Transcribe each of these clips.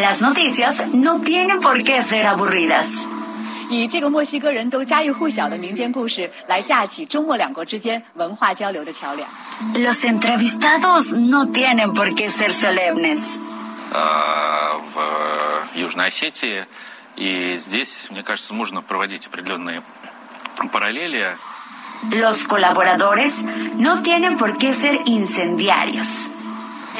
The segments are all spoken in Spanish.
Las noticias no tienen por qué ser aburridas. 以这个墨西哥人都家喻户晓的民间故事来架起中墨两国之间文化交流的桥梁。 Los entrevistados no tienen por qué ser solemnes. а, в Южной Осетии. И здесь, мне кажется, можно проводить определенные параллели. Los colaboradores no tienen por qué ser incendiarios.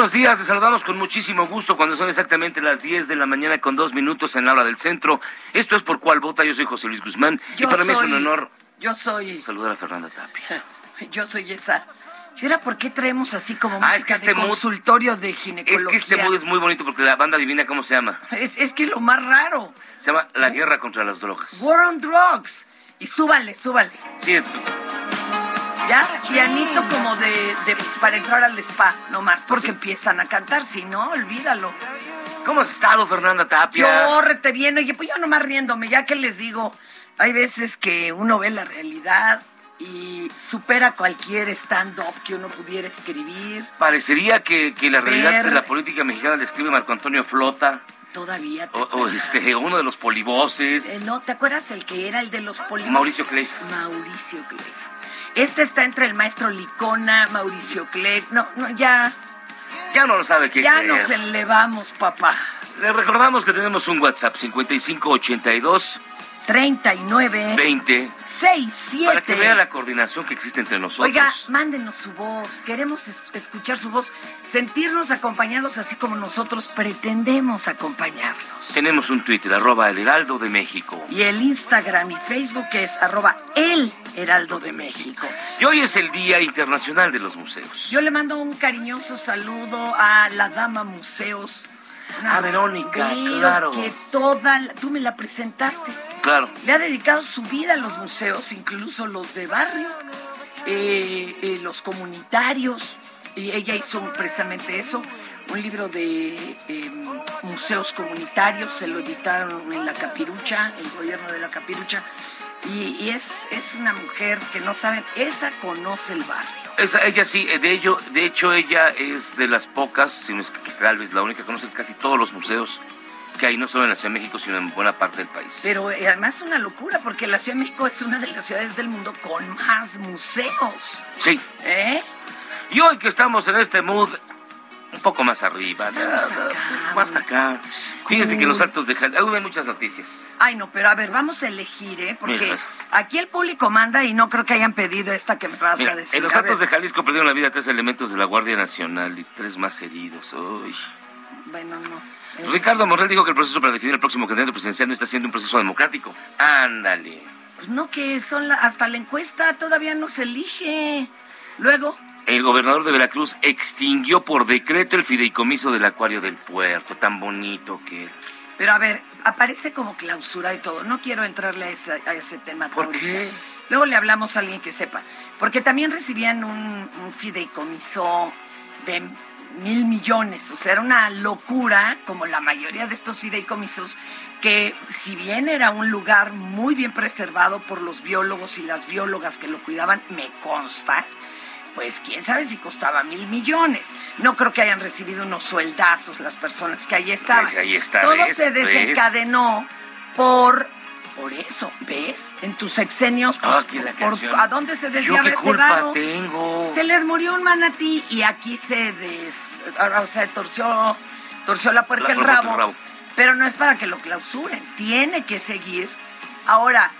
Buenos días. Les saludamos con muchísimo gusto cuando son exactamente las 10 de la mañana con dos minutos en la hora del centro. Esto es Por Cuál Vota. Yo soy José Luis Guzmán y Yo para mí es un soy- honor Yo soy, saludar a Fernanda Tapia. yo soy esa. ¿Y ahora por qué traemos así como Ah, música es que este de mood- consultorio de Es ginecología? que este mood es muy bonito porque la banda adivina cómo se llama. es, es que es lo más raro. Se llama La Guerra contra las Drogas. War on Drugs. Y súbale, súbale. Sí, Ya, pianito como de, de- para entrar al spa, nomás porque empiezan a cantar, si no, olvídalo. ¿cómo has estado, Fernanda Tapia? Yo rete bien, oye, pues yo nomás riéndome, ya que les digo, hay veces que uno ve la realidad y supera cualquier stand-up que uno pudiera escribir. Parecería que, que la realidad Ver- de la política mexicana la escribe Marco Antonio Flota Todavía te o, este, uno de los polivoces. Eh, no, ¿te acuerdas el que era el de los polígonos? Mauricio Cleif. Mauricio Cleif. Este está entre el maestro Licona, Mauricio Cleif. No, no, ya, Ya no lo sabe qué ya creer. nos elevamos, papá. Le recordamos que tenemos un WhatsApp 5582 39 20 67. para que vea la coordinación que existe entre nosotros. Oiga, mándenos su voz. Queremos es- escuchar su voz, sentirnos acompañados así como nosotros pretendemos acompañarlos. Tenemos un Twitter, arroba el heraldo de México. Y el Instagram y Facebook es arroba el Heraldo de México. Y hoy es el Día Internacional de los Museos. Yo le mando un cariñoso saludo a la dama Museos. A Verónica, mujer claro. Que toda, la- tú me la presentaste. Claro. Le ha dedicado su vida a los museos, incluso los de barrio, eh, eh, los comunitarios. Y ella hizo precisamente eso, un libro de eh, museos comunitarios, se lo editaron en La Capirucha, el gobierno de La Capirucha. Y, y es, es una mujer que no saben, esa conoce el barrio. Esa, ella sí, de, ello, de hecho ella es de las pocas, si no es que tal vez la única, que conoce casi todos los museos que hay, no solo en la Ciudad de México, sino en buena parte del país. Pero eh, además es una locura porque la Ciudad de México es una de las ciudades del mundo con más museos. Sí. ¿Eh? Y hoy que estamos en este mood un poco más arriba, Estamos nada, acá, más acá. Fíjense que los altos de Jalisco, hay muchas noticias. Ay, no, pero a ver, vamos a elegir, ¿eh? Porque Mira. aquí el público manda y no creo que hayan pedido esta que me vas Mira, a decir. en los altos de Jalisco perdieron la vida tres elementos de la Guardia Nacional y tres más heridos. Uy. Bueno, no. Es- Ricardo Morrell dijo que el proceso para definir el próximo candidato presidencial no está siendo un proceso democrático. Ándale. Pues no, que son la- hasta la encuesta todavía no se elige. Luego, el gobernador de Veracruz extinguió por decreto el fideicomiso del acuario del puerto, tan bonito que Pero a ver, aparece como clausura y todo. No quiero entrarle a ese, a ese tema. ¿Por ahorita. qué? Luego le hablamos a alguien que sepa. Porque también recibían un, un fideicomiso de mil millones. O sea, era una locura, como la mayoría de estos fideicomisos, que si bien era un lugar muy bien preservado por los biólogos y las biólogas que lo cuidaban, me consta, pues quién sabe si costaba mil millones. No creo que hayan recibido unos sueldazos las personas que ahí estaban. Pues ahí está, Todo ¿ves? se ¿ves? desencadenó por por eso, ¿ves? En tus sexenios, Ah, por-. ¿a dónde se ¿Yo desviaba qué ese culpa varo? tengo? Se les murió un manatí y aquí se des, o sea, torció, torció la puerca La el puerca rabo, el rabo. Pero no es para que lo clausuren, tiene que seguir. Ahora,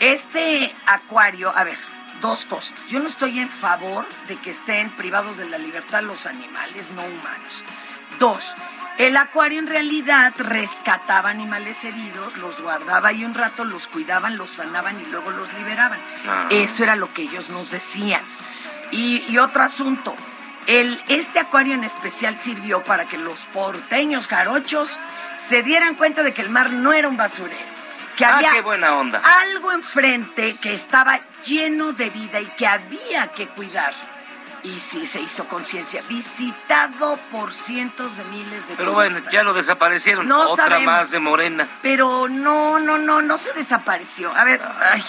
este acuario, a ver, dos cosas. Yo no estoy en favor de que estén privados de la libertad los animales no humanos. Dos, el acuario en realidad rescataba animales heridos, los guardaba ahí un rato, los cuidaban, los sanaban y luego los liberaban. Ah. Eso era lo que ellos nos decían. Y, y otro asunto, el, este acuario en especial sirvió para que los porteños jarochos se dieran cuenta de que el mar no era un basurero. Que Ah, había qué buena onda. algo enfrente que estaba lleno de vida y que había que cuidar. Y sí se hizo conciencia, visitado por cientos de miles de Pero bueno, ya lo desaparecieron. No Otra sabemos. más de Morena. Pero no, no, no, no se desapareció. A ver, ay,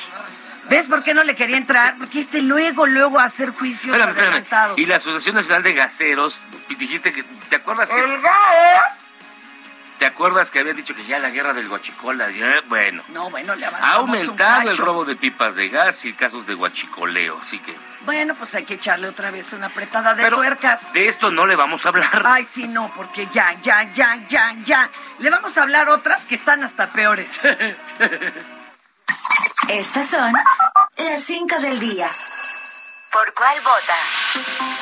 ¿ves por qué no le quería entrar? Porque este luego, luego a hacer juicios Espérame, espérame. Y la Asociación Nacional de Gaseros, dijiste que, ¿te acuerdas que, ¡El gas! Te acuerdas que habían dicho que ya la guerra del Huachicola, ya, bueno, No, bueno, le ha aumentado el robo de pipas de gas y casos de huachicoleo, así que, Bueno, pues hay que echarle otra vez una apretada de pero tuercas. de esto no le vamos a hablar. Ay, sí, no, porque ya, ya, ya, ya, ya. Le vamos a hablar otras que están hasta peores. Estas son las 5 del día. ¿Por cuál vota?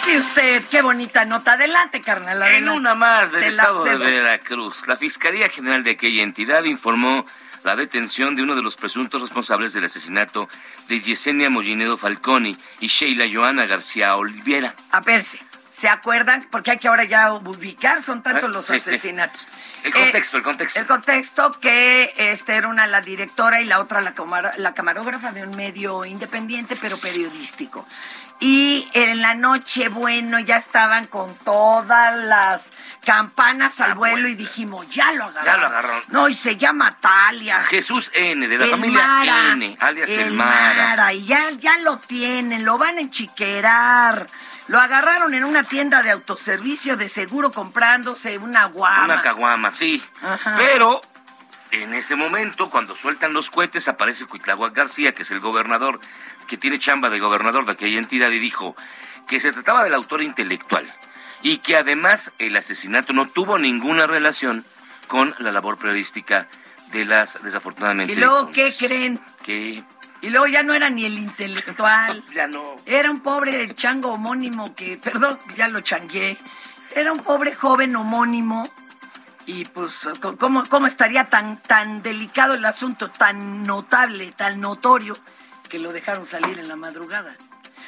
Sí, usted, qué bonita nota. Adelante, carnal. En adelante. una más del estado de. Veracruz, la Fiscalía General de aquella entidad informó la detención de uno de los presuntos responsables del asesinato de Yesenia Mollinedo Falconi y Sheila Joana García Oliviera. A verse, ¿se acuerdan? Porque hay que ahora ya ubicar, son tantos Ah, los sí, sí. asesinatos. El contexto, el contexto. El contexto que este era una la directora y la otra la, la camarógrafa de un medio independiente pero periodístico. Y en la noche, bueno, ya estaban con todas las campanas al vuelo y dijimos, ya lo agarraron. Ya lo agarraron. No, y se llama Talia. Jesús N, de la El familia Mara, N, alias el, el Mara. Mara, y ya, ya lo tienen, lo van a enchiquerar. Lo agarraron en una tienda de autoservicio de seguro comprándose una guama. Una caguama, sí. Ajá. Pero en ese momento, cuando sueltan los cohetes, aparece Cuitláhuac García, que es el gobernador, que tiene chamba de gobernador de aquella entidad, y dijo que se trataba del autor intelectual y que además el asesinato no tuvo ninguna relación con la labor periodística de las desafortunadamente. ¿Y luego qué creen? Que Y luego ya no era ni el intelectual. ya no. Era un pobre chango homónimo que, perdón, ya lo changué. Era un pobre joven homónimo. Y pues, ¿cómo, cómo estaría tan, tan delicado el asunto, tan notable, tan notorio, que lo dejaron salir en la madrugada?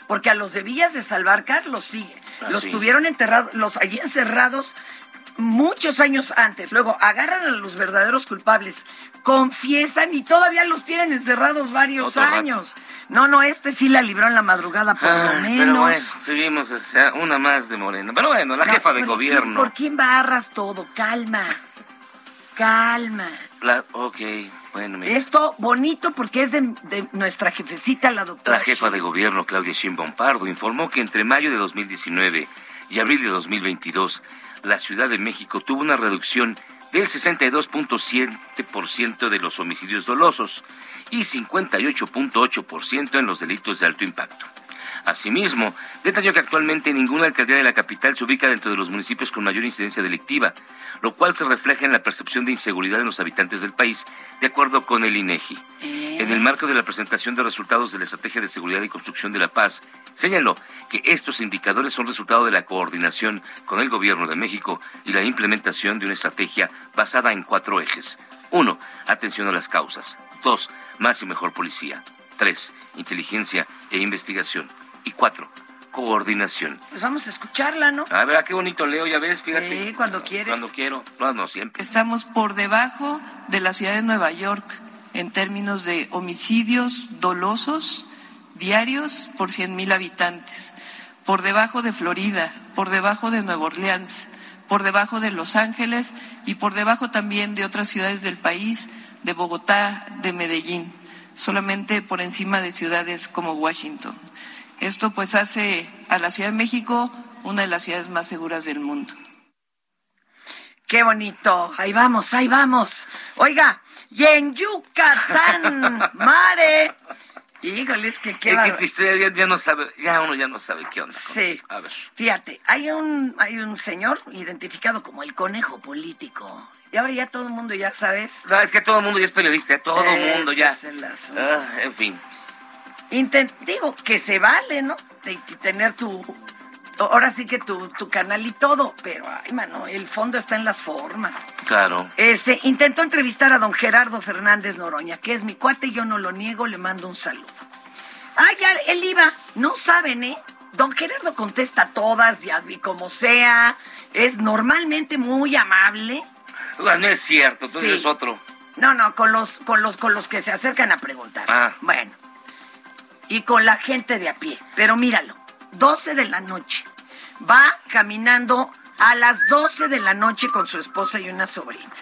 Porque a los de Villas de Salvar, Carlos sigue. Ah, los sí. tuvieron enterrados, los allí encerrados muchos años antes. Luego agarran a los verdaderos culpables, confiesan y todavía los tienen encerrados varios Otro rato. años. No, no, este sí la libró en la madrugada por Ah, lo menos. pero bueno, seguimos, o sea, una más de Morena. Pero bueno, la No, jefa de ¿por quién- gobierno. ¿Por quién barras todo? Calma. Calma. La- ok, bueno, mira. Esto bonito porque es de, de nuestra jefecita, la doctora. La jefa de gobierno, Claudia Sheinbaum Pardo, informó que entre mayo de 2019 y abril de 2022, la Ciudad de México tuvo una reducción del 62.7% de los homicidios dolosos y 58.8% en los delitos de alto impacto. Asimismo, detalló que actualmente ninguna alcaldía de la capital se ubica dentro de los municipios con mayor incidencia delictiva, lo cual se refleja en la percepción de inseguridad en los habitantes del país, de acuerdo con el INEGI. En el marco de la presentación de resultados de la Estrategia de Seguridad y Construcción de la Paz, señaló que estos indicadores son resultado de la coordinación con el Gobierno de México y la implementación de una estrategia basada en cuatro ejes. Uno, atención a las causas. Dos, más y mejor policía. Tres, inteligencia e investigación. Y cuatro, coordinación. Pues vamos a escucharla, ¿no? A ver, ah, qué bonito leo, ya ves, fíjate. Sí, cuando quieres. Cuando quiero, no, no siempre. Estamos por debajo de la ciudad de Nueva York en términos de homicidios dolosos diarios por 100.000 habitantes, por debajo de Florida, por debajo de Nueva Orleans, por debajo de Los Ángeles y por debajo también de otras ciudades del país, de Bogotá, de Medellín, solamente por encima de ciudades como Washington. Esto pues hace a la Ciudad de México una de las ciudades más seguras del mundo. Qué bonito. Ahí vamos, ahí vamos. Oiga, y en Yucatán, Mare. Híjole, es que qué Es que esta historia ya, ya no sabe, ya uno ya no sabe qué onda. Sí. A ver. Fíjate, hay un, hay un señor identificado como el conejo político. Y ahora ya todo el mundo ya sabes. No, es que todo el mundo ya es periodista, todo el mundo ya. es el asunto. Ah, en fin. Digo que se vale, ¿no? De, de tener tu. Ahora sí que tu, tu canal y todo, pero, ay, mano, el fondo está en las formas. Claro. Este, intentó entrevistar a don Gerardo Fernández Noroña, que es mi cuate, yo no lo niego, le mando un saludo. Ah, ya, él iba, no saben, ¿eh? Don Gerardo contesta todas, ya y como sea, es normalmente muy amable. Ah, No es cierto, entonces Sí. es otro. No, no, con los, con los, con los que se acercan a preguntar. Ah. Bueno. Y con la gente de a pie. Pero míralo, 12 de la noche. Va caminando a las 12 de la noche con su esposa y una sobrina.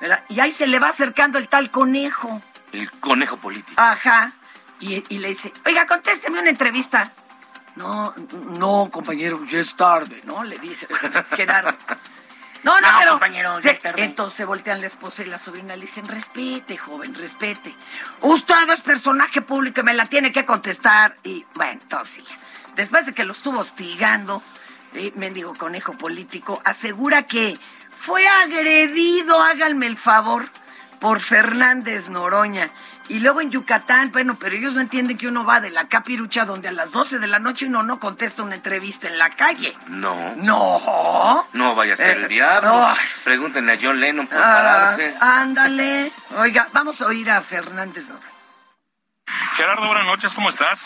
¿Verdad? Y ahí se le va acercando el tal conejo. El conejo político. Ajá. Y, y le dice, oiga, contésteme una entrevista. No, no, compañero, ya es tarde, ¿no? Le dice Gerardo. No, no, No, pero... compañero, ya Sí. Entonces voltean la esposa y la sobrina le dicen, respete, joven, respete. Usted es personaje público y me la tiene que contestar. Y bueno, entonces, después de que lo estuvo hostigando, eh, mendigo conejo político, asegura que fue agredido, háganme el favor, por Fernández Noroña. Y luego en Yucatán, bueno, pero ellos no entienden que uno va de la capirucha donde a las 12 de la noche uno no contesta una entrevista en la calle. No. No. No vaya a ser Eh, el diablo. Pregúntenle a John Lennon por Ah, pararse. ándale. Oiga, vamos a oír a Fernández Noroña. Gerardo, buenas noches, ¿cómo estás?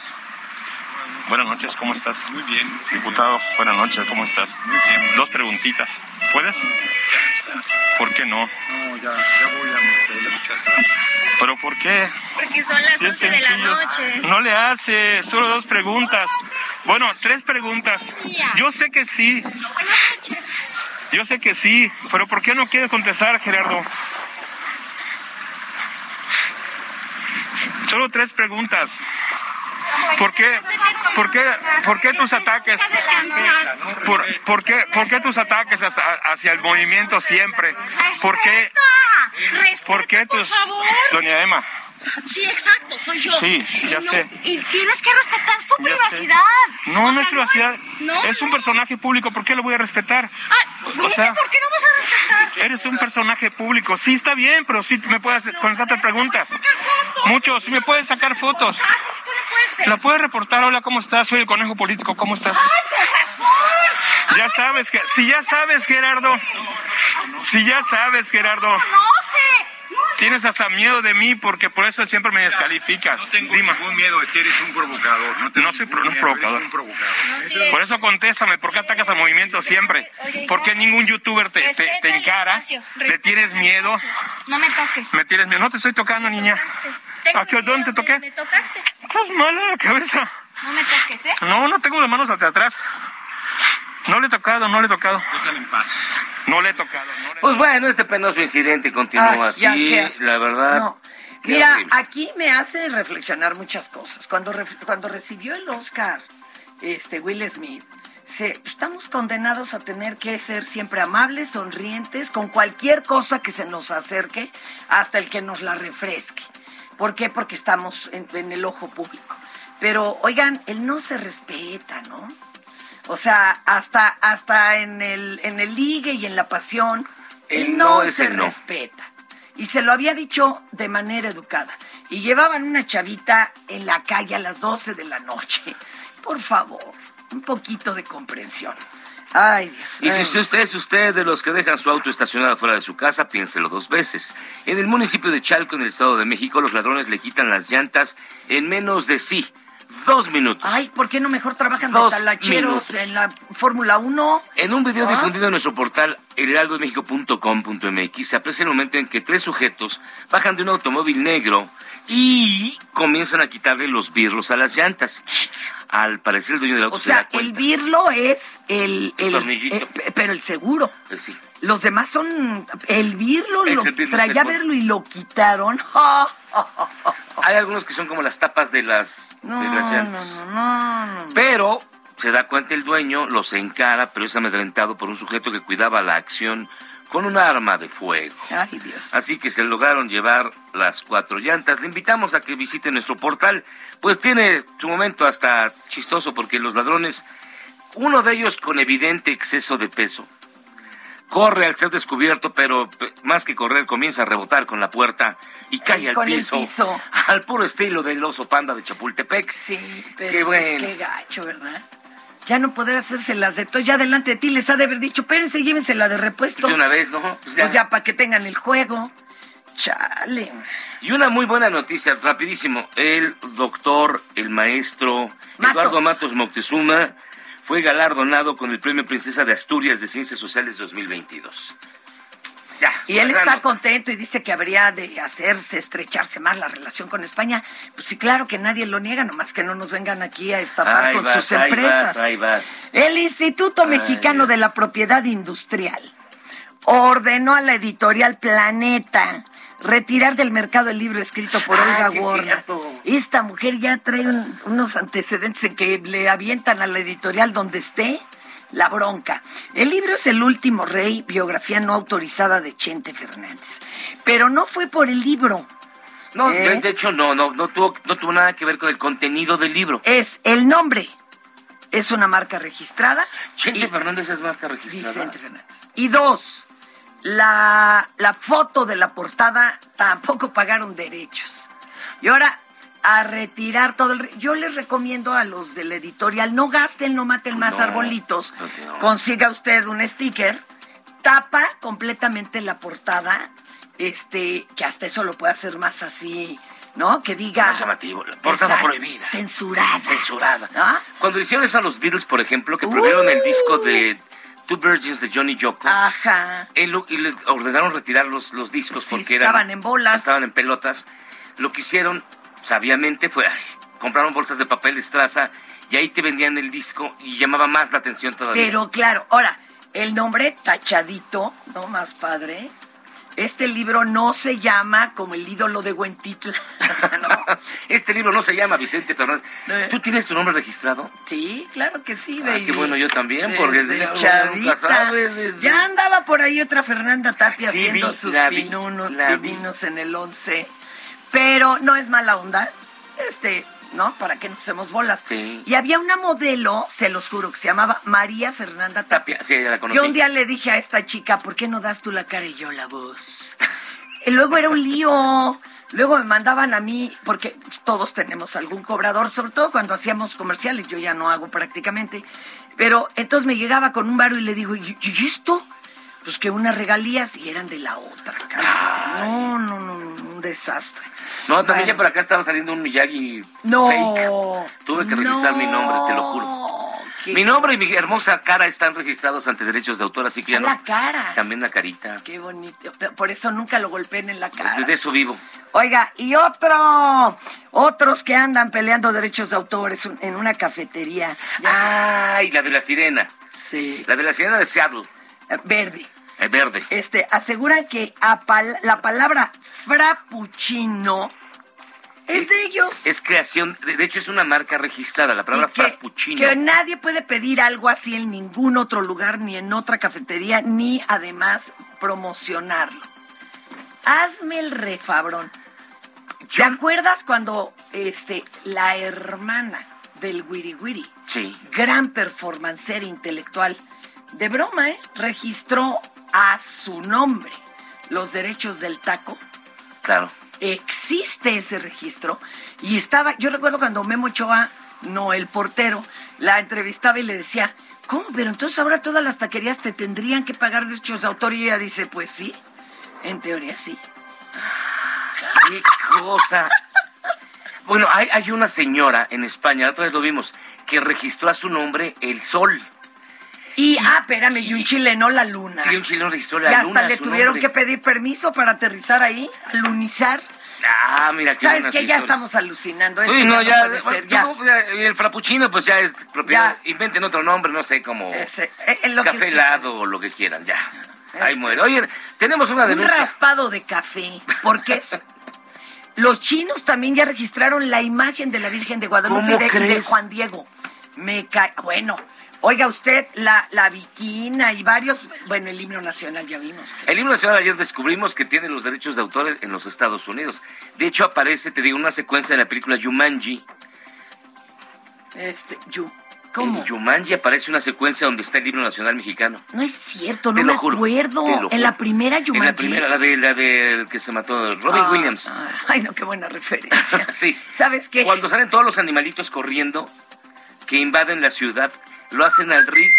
Buenas noches, ¿cómo estás? Muy bien. Diputado, buenas noches, ¿cómo estás? Muy bien. Dos preguntitas. ¿Puedes? ¿Por qué no? No, ya, ya voy a meter, muchas gracias. ¿Pero por qué? Porque son las Sí, es 11 de la noche. No le hace, solo dos preguntas. Bueno, tres preguntas. Yo sé que sí. Yo sé que sí, pero ¿por qué no quieres contestar, Gerardo? Solo tres preguntas. ¿Por qué, por qué, por qué tus ataques? ¿Por, por qué, por qué tus ataques hacia, hacia el movimiento siempre? ¿Por qué, por qué tus... Doña Emma, Sí, exacto, soy yo. Sí, ya No, sé. Y tienes que respetar su Ya sé. privacidad. no, O no sea, es privacidad. no. Es un personaje público, ¿por qué lo voy a respetar? O sea, ¿por qué no vas a respetar? Eres un personaje público. Sí, está bien, pero sí me puedes contestar preguntas. Muchos, sí me puedes sacar fotos. Ser. ¿La puedes reportar? Hola, ¿cómo estás? Soy el conejo político. ¿Cómo estás? ¡Ay, con razón! Ya sabes que, si ya sabes, Gerardo, si ya sabes, Gerardo, tienes hasta miedo de mí porque por eso siempre me descalificas. No tengo ningún miedo de que eres un provocador. No, tengo No soy, pro- no es provocador. Eres un provocador. No, sí. Por eso contéstame, ¿por qué atacas al movimiento siempre? Oye, ¿Por qué ningún youtuber te, te, te encara? ¿Le tienes miedo? No me toques. ¿Me tienes miedo? No te estoy tocando, niña. Tengo ¿A qué- miedo, dónde te toqué? Me tocaste. Estás mala la cabeza. No me toques, ¿eh? No, no tengo las manos hacia atrás. No le he tocado, no le he tocado. Déjala en paz. No le he tocado. No le he Pues bueno, este penoso incidente continúa así. La verdad. No. Mira, horrible. aquí me hace reflexionar muchas cosas. Cuando, cuando recibió el Oscar este, Will Smith, se- estamos condenados a tener que ser siempre amables, sonrientes, con cualquier cosa que se nos acerque, hasta el que nos la refresque. ¿Por qué? Porque estamos en, en el ojo público. Pero, oigan, él no se respeta, ¿no? O sea, hasta, hasta en el, en el ligue y en la pasión, él no, se no. respeta. Y se lo había dicho de manera educada. Y llevaban una chavita en la calle a las 12 de la noche. Por favor, un poquito de comprensión. Ay, Dios. Y si usted es usted de los que dejan su auto estacionado fuera de su casa, piénselo dos veces. En el municipio de Chalco, en el Estado de México, los ladrones le quitan las llantas en menos de sí. Dos minutos. Ay, ¿por qué no mejor trabajan Dos de talacheros minutos. en la Fórmula 1? En un video Ah. difundido en nuestro portal heraldomexico.com.mx se aprecia el momento en que tres sujetos bajan de un automóvil negro y comienzan a quitarle los birlos a las llantas. Al parecer el dueño del auto O se sea, da el birlo es el... El tornillito. eh, pe- pero el seguro. Pues sí. Los demás son... El birlo Es lo el birlo traía a verlo y lo quitaron. Hay algunos que son como las tapas de las, No, de no, las llantas. no, no, no. Pero se da cuenta el dueño, los encara, pero es amedrentado por un sujeto que cuidaba la acción con un arma de fuego. Ay, Dios. Así que se lograron llevar las cuatro llantas. Le invitamos a que visite nuestro portal, pues tiene su momento hasta chistoso porque los ladrones, uno de ellos con evidente exceso de peso, corre al ser descubierto, pero pe- más que correr comienza a rebotar con la puerta y cae al piso, piso. al puro estilo del oso panda de Chapultepec. Sí, pero Qué pues, bueno. qué gacho, ¿verdad? Ya no poder hacérselas de todo, ya delante de ti les ha de haber dicho, espérense, llévensela de repuesto. De una vez, ¿no? Pues ya. Pues ya para que tengan el juego. Chale. Y una muy buena noticia, rapidísimo. El doctor, el maestro Matos. Eduardo Matos Moctezuma fue galardonado con el Premio Princesa de Asturias de Ciencias Sociales 2022. Ya, Y él está nota. contento y dice que habría de hacerse, estrecharse más la relación con España. Pues sí, claro que nadie lo niega, nomás que no nos vengan aquí a estafar Ahí con vas, sus ahí empresas. vas, ahí vas. El Instituto Mexicano de la Propiedad Industrial ordenó a la editorial Planeta retirar del mercado el libro escrito por Ah, Olga sí Warner. Esta mujer ya trae un- unos antecedentes en que le avientan a la editorial donde esté la bronca. El libro es El último rey, biografía no autorizada de Chente Fernández. Pero no fue por el libro. No, ¿Eh? de, de hecho no, no, no tuvo, no tuvo nada que ver con el contenido del libro. Es el nombre. Es una marca registrada. Chente Y- Fernández es marca registrada. Vicente Fernández. Y dos, la, la foto de la portada tampoco pagaron derechos. Y ahora, a retirar todo el... Yo les recomiendo a los del editorial, no gasten, no maten más No, arbolitos. no. Consiga usted un sticker, tapa completamente la portada, este, que hasta eso lo puede hacer más así, ¿no? Que diga... Más llamativo, la portada prohibida. Censurada. Censurada. ¿Ah? Cuando hicieron eso a los Beatles, por ejemplo, que prohibieron el disco de Two Virgins de Johnny Yoko. Ajá. Él y les ordenaron retirar los, los discos Sí, porque eran, estaban en bolas. Estaban en pelotas. Lo que hicieron sabiamente fue, ay, compraron bolsas de papel estraza y ahí te vendían el disco y llamaba más la atención todavía. Pero claro, ahora, el nombre tachadito, no más padre. Este libro no se llama como el ídolo de Huentitla. Este libro no se llama Vicente Fernández. Eh. ¿Tú tienes tu nombre registrado? Sí, claro que sí, Ah, baby. qué bueno, yo también, porque Desde desde chavita. nunca sabe, desde- Ya andaba por ahí otra Fernanda Tapia Sí, haciendo vi, sus vi, pinunos, vi. en el 11. Pero no es mala onda. Este, ¿no? Para que nos hacemos bolas. Sí. Y había una modelo, se los juro, que se llamaba María Fernanda Tapia. Tapia, sí, ya la conocí. Yo un día le dije a esta chica, ¿por qué no das tú la cara y yo la voz? Y luego era un lío. Luego me mandaban a mí, porque todos tenemos algún cobrador, sobre todo cuando hacíamos comerciales, yo ya no hago prácticamente. Pero entonces me llegaba con un baro y le digo, ¿y, esto? Pues que unas regalías y eran de la otra. No, no, no, no, desastre. No, también Bueno. ya por acá estaba saliendo un Miyagi No. fake. Tuve que registrar mi nombre, te lo juro. qué- Mi nombre y mi hermosa cara están registrados ante derechos de autor, así que ya no. La cara. También la carita. Qué bonito. Por eso nunca lo golpeen en la cara. De eso vivo. Oiga, y otro, otros que andan peleando derechos de autor en una cafetería. Ay, la de la sirena. Sí. La de la sirena de Seattle. sé, verde. El verde. Este, aseguran que pal- la palabra frappuccino es de ellos. Es creación, de hecho es una marca registrada, la palabra que, frappuccino. que nadie puede pedir algo así en ningún otro lugar, ni en otra cafetería, ni además promocionarlo. Hazme el refabrón. ¿Te acuerdas cuando este, la hermana del Wiri Wiri, Sí. gran performancer intelectual, de broma, ¿eh? registró a su nombre los derechos del taco? Claro. existe ese registro y estaba, yo recuerdo cuando Memo Ochoa, no el portero, la entrevistaba y le decía, ¿cómo? Pero entonces ahora todas las taquerías te tendrían que pagar derechos de autor y ella dice, pues sí, en teoría sí. Qué cosa. Bueno, hay, hay una señora en España, la otra vez lo vimos, que registró a su nombre el sol. Y, ah, espérame, y un chileno la luna. Y un chileno registró Y la hasta luna. a le tuvieron nombre. que pedir permiso para aterrizar ahí, alunizar. Ah, mira, qué ¿Sabes qué? Ya estamos alucinando. Uy, no, ya no bueno, ser, ya. tú, y el frappuccino pues ya es propiedad, inventen otro nombre, no sé, como Ese, eh, eh, lo que café helado o lo que quieran, ya. Ahí Este. muere. Oye, tenemos una Un denuncia. raspado de café. Porque es- los chinos también ya registraron la imagen de la Virgen de Guadalupe ¿Cómo y de, y de? Juan Diego. Me cae. Bueno, oiga usted, la, la viquina y varios. Bueno, el himno nacional ya vimos. El himno nacional ayer descubrimos que tiene los derechos de autor en los Estados Unidos. De hecho, aparece, te digo, una secuencia de la película Jumanji. Este, Yu. ¿Cómo? En Jumanji aparece una secuencia donde está el himno nacional mexicano. No es cierto, no Te me lo juro, acuerdo. te lo En la primera Jumanji. En la primera, la de la del que se mató, Robin Ah, Williams. ah, Ay, no, qué buena referencia. sí. ¿Sabes qué? Cuando salen todos los animalitos corriendo que invaden la ciudad, lo hacen al ritmo,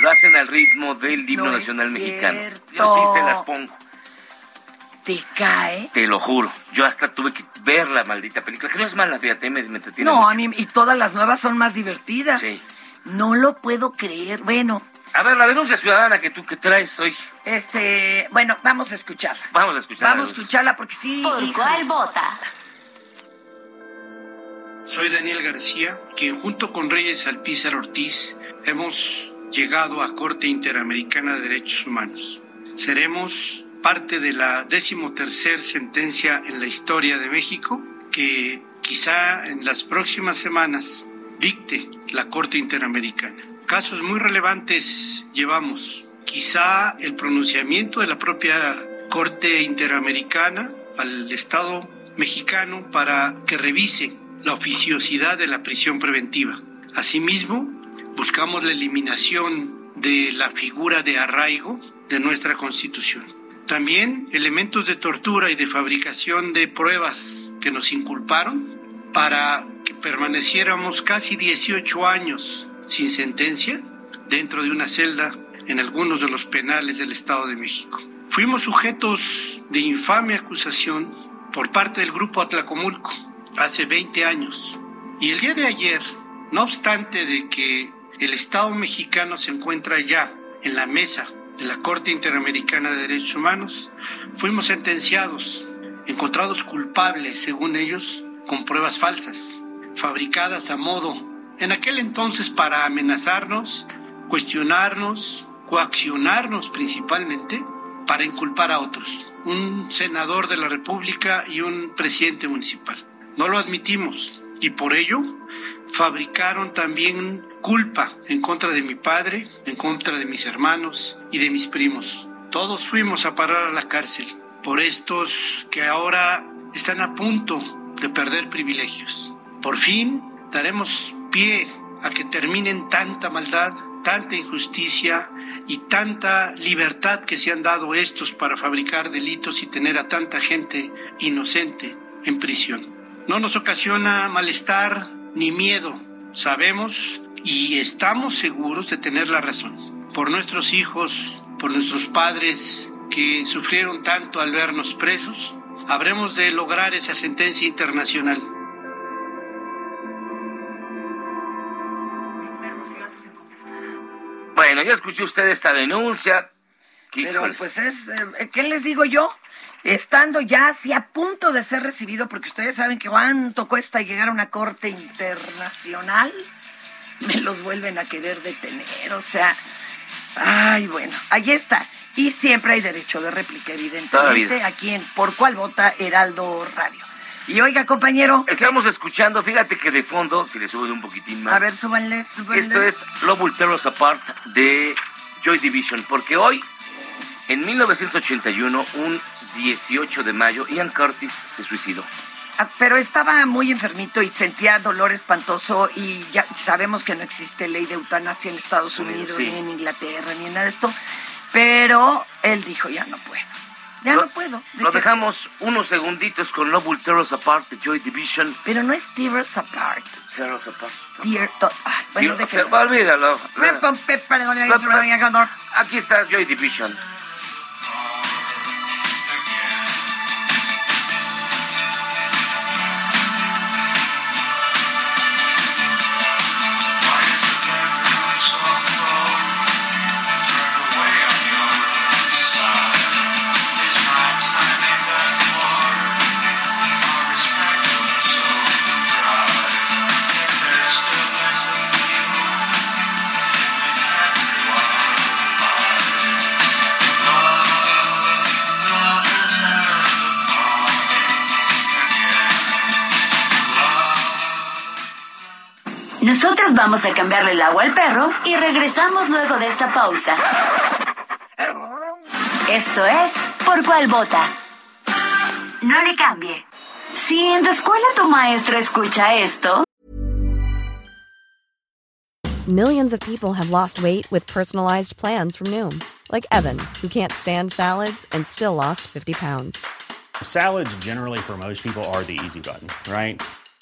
lo hacen al ritmo del himno No nacional mexicano. Yo sí se las pongo, Te cae. te lo juro. Yo hasta tuve que ver la maldita película, que no es mala, fíjate, me, me entretiene No, mucho. a mí, y todas las nuevas son más divertidas. Sí. No lo puedo creer. Bueno, A ver, la denuncia ciudadana que tú que traes hoy. este, bueno, vamos a escucharla. Vamos a escucharla. Vamos a escucharla porque sí. ¿Por cuál vota? Soy Daniel García, quien junto con Reyes Alpizar Ortiz hemos llegado a Corte Interamericana de Derechos Humanos. Seremos parte de la decimotercer sentencia en la historia de México que quizá en las próximas semanas dicte la Corte Interamericana. Casos muy relevantes llevamos. Quizá el pronunciamiento de la propia Corte Interamericana al Estado mexicano para que revise la oficiosidad de la prisión preventiva. Asimismo, buscamos la eliminación de la figura de arraigo de nuestra Constitución. También elementos de tortura y de fabricación de pruebas que nos inculparon para que permaneciéramos casi 18 años sin sentencia dentro de una celda en algunos de los penales del Estado de México. Fuimos sujetos de infame acusación por parte del Grupo Atlacomulco hace 20 años. Y el día de ayer, no obstante de que el Estado mexicano se encuentra ya en la mesa de la Corte Interamericana de Derechos Humanos, fuimos sentenciados, encontrados culpables, según ellos, con pruebas falsas, fabricadas a modo, en aquel entonces para amenazarnos, cuestionarnos, coaccionarnos principalmente, para inculpar a otros, un senador de la República y un presidente municipal. No lo admitimos y por ello fabricaron también culpa en contra de mi padre, en contra de mis hermanos y de mis primos. Todos fuimos a parar a la cárcel por estos que ahora están a punto de perder privilegios. Por fin daremos pie a que terminen tanta maldad, tanta injusticia y tanta libertad que se han dado estos para fabricar delitos y tener a tanta gente inocente en prisión. No nos ocasiona malestar ni miedo. Sabemos y estamos seguros de tener la razón. Por nuestros hijos, por nuestros padres que sufrieron tanto al vernos presos, habremos de lograr esa sentencia internacional. Bueno, ya escuchó usted esta denuncia. Pero Híjole. pues es, eh, ¿qué les digo yo? Estando ya así a punto de ser recibido, porque ustedes saben que cuánto cuesta llegar a una corte internacional, me los vuelven a querer detener, o sea, ay, bueno, ahí está. Y siempre hay derecho de réplica, evidentemente, vida. aquí en Por Cuál Vota Heraldo Radio. Y oiga, compañero, Estamos escuchando, fíjate que de fondo, si le suben un poquitín más. a ver, súbanle, súbanle. Esto es Love Will Tear Us Apart de Joy Division, porque hoy, en 1981, un 18 de mayo, Ian Curtis se suicidó. Ah, Pero estaba muy enfermito y sentía dolor espantoso y ya sabemos que no existe ley de eutanasia en Estados Unidos, Sí. ni en Inglaterra, ni en nada de esto. Pero él dijo, ya no puedo. Ya Lo- no puedo. Lo Decía, dejamos unos segunditos con Love Will Tear Us Apart de Joy Division. Pero no es Tear Us Apart. Tear Us Apart. Tear, ay, bueno, Tear- déjenlo. Olvídalo. Aquí está Joy Division. Vamos a cambiarle el agua al perro y regresamos luego de esta pausa. Esto es Por cuál vota. No le cambie. Si en tu escuela tu maestra escucha esto, Millions of people have lost weight with personalized plans from Noom, like Evan, who can't stand salads and still lost 50 pounds. Salads, generally, for most people, are the easy button, right?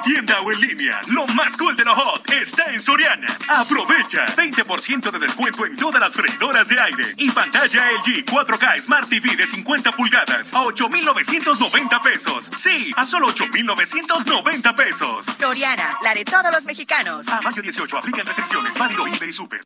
En tienda o en línea, lo más cool de lo hot está en Soriana. Aprovecha 20% de descuento en todas las freidoras de aire y pantalla LG 4K Smart TV de 50 pulgadas a 8,990 pesos. Sí, a solo 8,990 pesos. Soriana, la de todos los mexicanos. A mayo 18 aplican restricciones, válido eBay Super.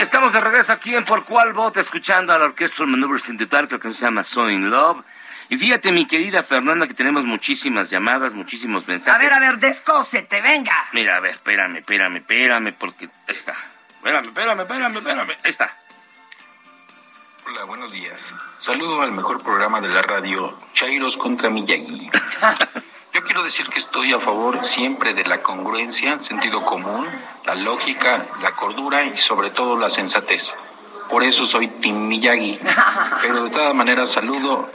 Estamos de regreso aquí en Por Cuál Voto, escuchando a la Orquesta Maneuvers in the Dark, lo que se llama So in Love. Y fíjate, mi querida Fernanda, que tenemos muchísimas llamadas, muchísimos mensajes. A ver, a ver, descósete, venga. Mira, a ver, espérame, espérame, espérame, porque ahí está. Espérame, espérame, espérame, espérame. Ahí está. Hola, buenos días. Saludo al mejor programa de la radio, Chairos contra Miyagi. Quiero decir que estoy a favor siempre de la congruencia, sentido común, la lógica, la cordura y sobre todo la sensatez. Por eso soy Tim Miyagi. Pero de todas maneras saludo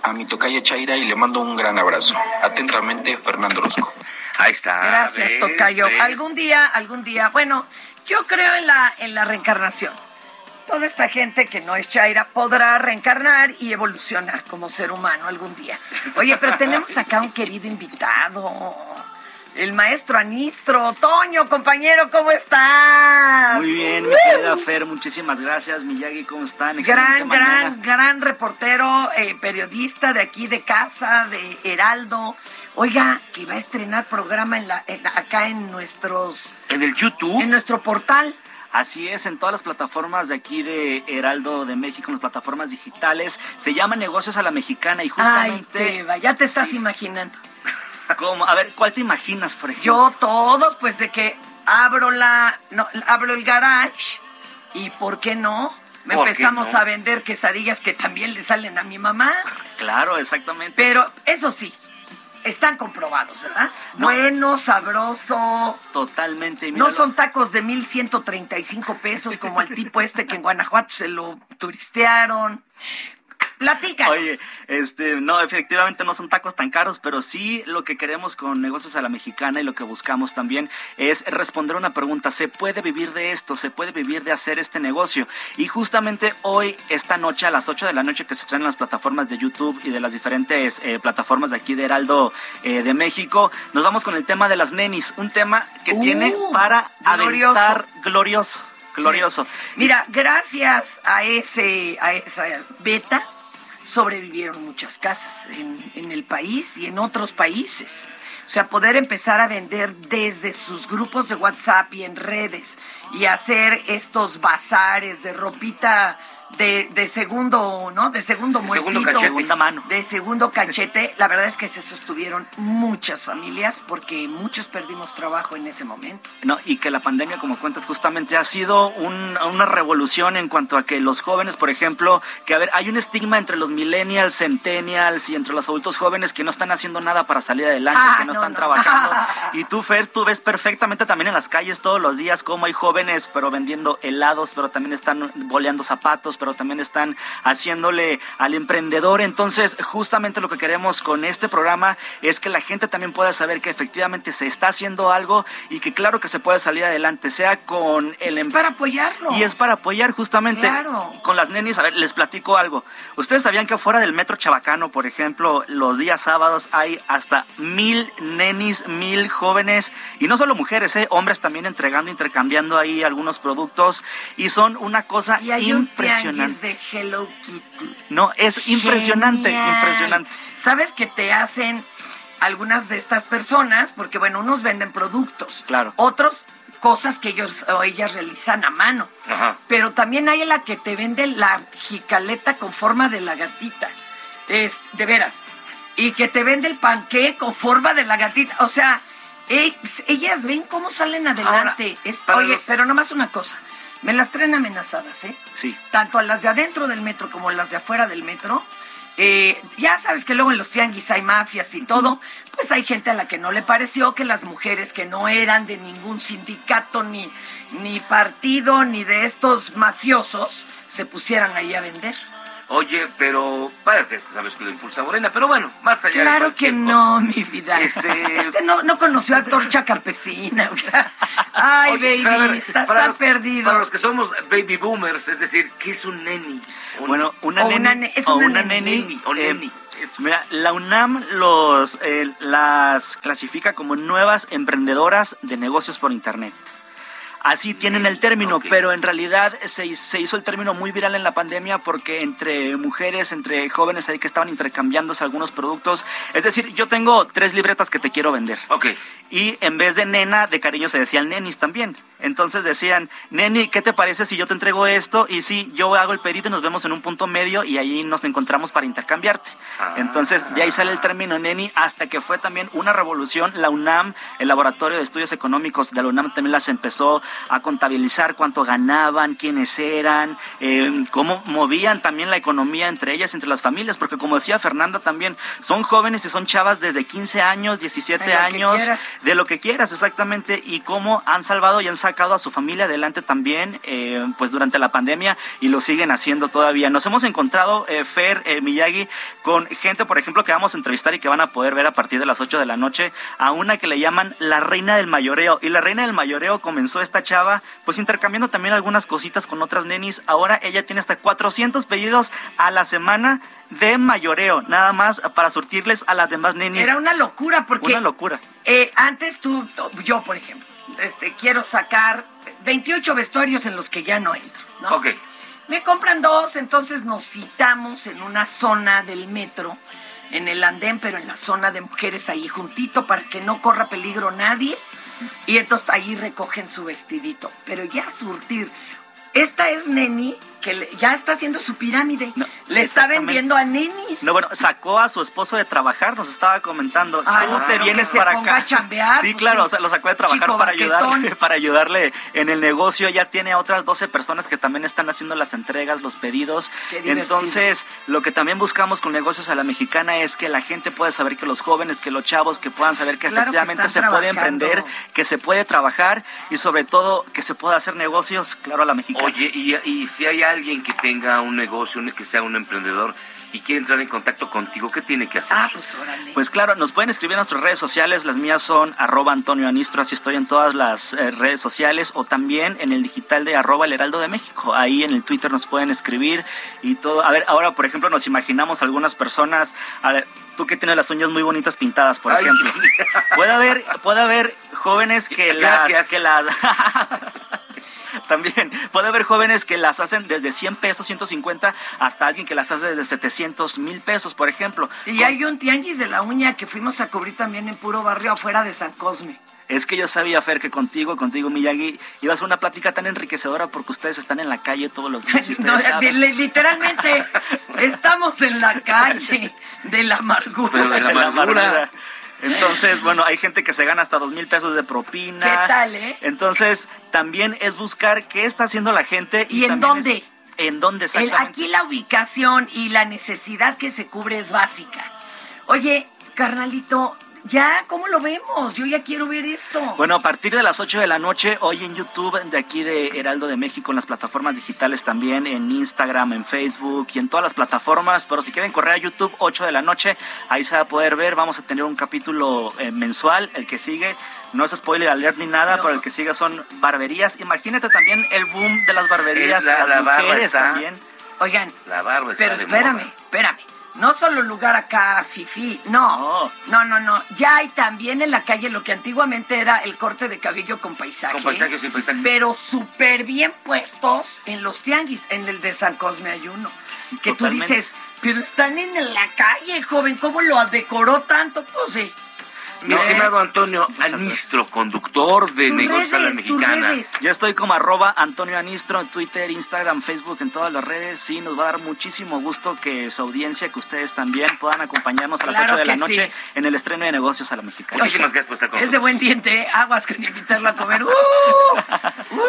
a mi tocaya Chaira y le mando un gran abrazo. Atentamente, Fernando Rosco. Ahí está. Gracias, ¿ves? Tocayo. ¿ves? Algún día, algún día, bueno, yo creo en la, en la reencarnación. Toda esta gente que no es Chaira podrá reencarnar y evolucionar como ser humano algún día. Oye, pero tenemos acá un querido invitado. El maestro Anistro. Toño, compañero, ¿cómo estás? Muy bien, mi querida Fer, muchísimas gracias. Miyagi, ¿cómo están? Excelente Gran, gran, gran reportero, eh, periodista de aquí de casa, de Heraldo. Oiga, que va a estrenar programa en la, en- acá en nuestros... En el YouTube. En nuestro portal. Así es, en todas las plataformas de aquí de Heraldo de México, en las plataformas digitales. Se llama Negocios a la Mexicana y Ay, justamente... Teba, ya te estás imaginando. ¿Cómo? A ver, ¿cuál te imaginas, por ejemplo? Yo todos, pues de que abro la, no, abro el garage y ¿por qué no? Me ¿Por qué empezamos no? a vender quesadillas que también le salen a mi mamá. Claro, exactamente. Pero eso sí, están comprobados, ¿verdad? Bueno, sabroso. Totalmente. y No míralo. son tacos de 1135 pesos como el tipo este que en Guanajuato se lo turistearon. Platícanos. Oye, este, no, efectivamente no son tacos tan caros, pero sí lo que queremos con Negocios a la Mexicana y lo que buscamos también es responder una pregunta. ¿Se puede vivir de esto? ¿Se puede vivir de hacer este negocio? Y justamente hoy, esta noche, a las 8 de la noche que se estrenan las plataformas de YouTube y de las diferentes eh, plataformas de aquí de Heraldo eh, de México, nos vamos con el tema de las nenis, un tema que Uh, tiene para glorioso. aventar glorioso, glorioso. Mira, gracias a ese, a esa beta sobrevivieron muchas casas en, en el país y en otros países. O sea, poder empezar a vender desde sus grupos de WhatsApp y en redes y hacer estos bazares de ropita de, de segundo, ¿no? De segundo muertito. cachete. Segunda mano. De segundo cachete. La verdad es que se sostuvieron muchas familias porque muchos perdimos trabajo en ese momento. No, y que la pandemia, como cuentas, justamente ha sido un- una revolución en cuanto a que los jóvenes, por ejemplo, que a ver, hay un estigma entre los millennials, centennials y entre los adultos jóvenes que no están haciendo nada para salir adelante, Ah, que no, no, están no. trabajando. Y tú, Fer, tú ves perfectamente también en las calles todos los días cómo hay jóvenes, pero vendiendo helados, pero también están boleando zapatos, pero también están haciéndole al emprendedor. Entonces, justamente lo que queremos con este programa es que la gente también pueda saber que efectivamente se está haciendo algo y que claro que se puede salir adelante, sea con el... Es em- para apoyarlo. Y es para apoyar justamente Claro. con las nenis. A ver, les platico algo. Ustedes sabían que afuera del metro Chabacano, por ejemplo, los días sábados hay hasta mil nenis, mil jóvenes, y no solo mujeres, ¿eh? hombres también entregando, intercambiando ahí algunos productos, y son una cosa Y hay un impresionante. de Hello Kitty. No, es impresionante, Genial. impresionante. ¿Sabes que te hacen algunas de estas personas? Porque, bueno, unos venden productos. Claro. Otros, cosas que ellos o ellas realizan a mano. Ajá. Pero también hay la que te vende la jicaleta con forma de la gatita. Es, de veras. Y que te vende el panqué con forma de la gatita. O sea, ellas ven cómo salen adelante. Ahora, Es- oye, los- pero nomás una cosa. Me las traen amenazadas, ¿eh? Sí. tanto a las de adentro del metro como a las de afuera del metro. Eh, ya sabes que luego en los tianguis hay mafias y todo, pues hay gente a la que no le pareció que las mujeres que no eran de ningún sindicato, ni, ni partido, ni de estos mafiosos, se pusieran ahí a vender. Oye, pero ya sabes que lo impulsa Morena, pero bueno, más allá de Claro que cosa. no, mi vida. Este- Este, no, no conoció a Torcha Campesina. Ay, Oye, baby, ver, estás tan los- perdido. Para los que somos baby boomers, es decir, ¿qué es un neni? Un- Bueno, una O neni, una ne- es o una una neni. neni, O eh, neni. Mira, la UNAM los, eh, las clasifica como nuevas emprendedoras de negocios por Internet. Así tienen el término, pero en realidad se, se hizo el término muy viral en la pandemia porque entre mujeres, entre jóvenes ahí que estaban intercambiándose algunos productos. Es decir, yo tengo tres libretas que te quiero vender. Ok. Y en vez de nena, de cariño se decían nenis también. Entonces decían, neni, ¿qué te parece si yo te entrego esto? Y si yo hago el pedido y nos vemos en un punto medio y ahí nos encontramos para intercambiarte. Ah. Entonces de ahí sale el término neni hasta que fue también una revolución. La UNAM, el Laboratorio de Estudios Económicos de la UNAM también las empezó a contabilizar cuánto ganaban, quiénes eran, eh, cómo movían también la economía entre ellas, entre las familias, porque como decía Fernanda también, son jóvenes y son chavas desde 15 años, 17 De lo que años, de lo que quieras exactamente, y cómo han salvado y han sacado a su familia adelante también, eh, pues durante la pandemia, y lo siguen haciendo todavía. Nos hemos encontrado, eh, Fer, eh, Miyagi, con gente, por ejemplo, que vamos a entrevistar y que van a poder ver a partir de las 8 de la noche, a una que le llaman la reina del mayoreo. Y la reina del mayoreo comenzó esta chava, pues intercambiando también algunas cositas con otras nenis. Ahora ella tiene hasta 400 pedidos a la semana de mayoreo, nada más para surtirles a las demás nenis. Era una locura porque Una locura. Eh, antes tú, yo por ejemplo, este, quiero sacar 28 vestuarios en los que ya no entro, ¿no? Ok. Me compran dos, entonces nos citamos en una zona del metro, en el andén, pero en la zona de mujeres ahí juntito para que no corra peligro nadie. Y entonces ahí recogen su vestidito. Pero ya surtir. Esta es Neni, que le- ya está haciendo su pirámide. No, le está vendiendo a Nenis. No, bueno, sacó a su esposo de trabajar, nos estaba comentando. Ah, ¿Cómo no, te vienes que se para ponga acá? a chambear, sí, pues claro, sí. o sea, lo sacó de trabajar Chico para baquetón. ayudarle, para ayudarle en el negocio. Ya tiene a otras 12 personas que también están haciendo las entregas, los pedidos. Entonces, lo que también buscamos con negocios a la mexicana es que la gente pueda saber que los jóvenes, que los chavos, que puedan saber que Claro que efectivamente se puede emprender, que se puede trabajar y sobre todo que se pueda hacer negocios, claro, a la mexicana. Oye, y, y si hay alguien que tenga un negocio, que sea un emprendedor y quiere entrar en contacto contigo, ¿qué tiene que hacer? Ah, pues órale. Pues claro, nos pueden escribir en nuestras redes sociales. Las mías son arroba Antonio Anistro, así estoy en todas las eh, redes sociales, o también en el digital de arroba el Heraldo de México. Ahí en el Twitter nos pueden escribir y todo. A ver, ahora por ejemplo nos imaginamos algunas personas, a ver, tú que tienes las uñas muy bonitas pintadas, por Ay. ejemplo. Puede haber, puede haber jóvenes que las, que las también. Puede haber jóvenes que las hacen desde 100 pesos, 150, hasta alguien que las hace desde 700 mil pesos, por ejemplo. Y hay un tianguis de la uña que fuimos a cubrir también en puro barrio afuera de San Cosme. Es que yo sabía, Fer, que contigo, contigo, Miyagi, iba a ser una plática tan enriquecedora porque ustedes están en la calle todos los días y No, literalmente estamos en la calle de la amargura. Pero de la De la amargura. Entonces, bueno, hay gente que se gana hasta dos mil pesos de propina. ¿Qué tal, eh? Entonces, también es buscar qué está haciendo la gente. ¿Y en dónde? es- ¿En dónde El- exactamente? aquí la ubicación y la necesidad que se cubre es básica. Oye, carnalito, ya, ¿cómo lo vemos? Yo ya quiero ver esto. Bueno, a partir de las 8 de la noche, hoy en YouTube, de aquí de Heraldo de México, en las plataformas digitales también, en Instagram, en Facebook y en todas las plataformas. Pero si quieren correr a YouTube, 8 de la noche, ahí se va a poder ver. Vamos a tener un capítulo eh, mensual. El que sigue, no es spoiler alert ni nada, pero el que sigue son barberías. Imagínate también el boom de las barberías, la- las la barba mujeres está- también. Oigan, La barba está pero espérame, moda. espérame. No solo lugar acá, fifi, no. No, no, no. Ya hay también en la calle lo que antiguamente era el corte de cabello con paisaje. Con paisaje sin paisaje. Pero súper bien puestos en los tianguis. En el de San Cosme hay uno. Que Totalmente. tú dices, pero están en la calle, joven. ¿Cómo lo decoró tanto? Pues sí. Mi estimado Antonio Anistro, conductor de Negocios a la Mexicana. Yo estoy como arroba Antonio Anistro en Twitter, Instagram, Facebook, en todas las redes. Sí, nos va a dar muchísimo gusto que su audiencia, que ustedes también puedan acompañarnos a las Claro 8 de la noche sí. en el estreno de Negocios a la Mexicana. Muchísimas gracias por estar con Es de buen diente, aguas con invitarlo a comer. ¡Uh!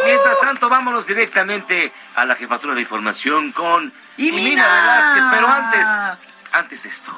Mientras tanto, vámonos directamente a la jefatura de información con Y Mina. Velázquez. Pero antes, antes esto.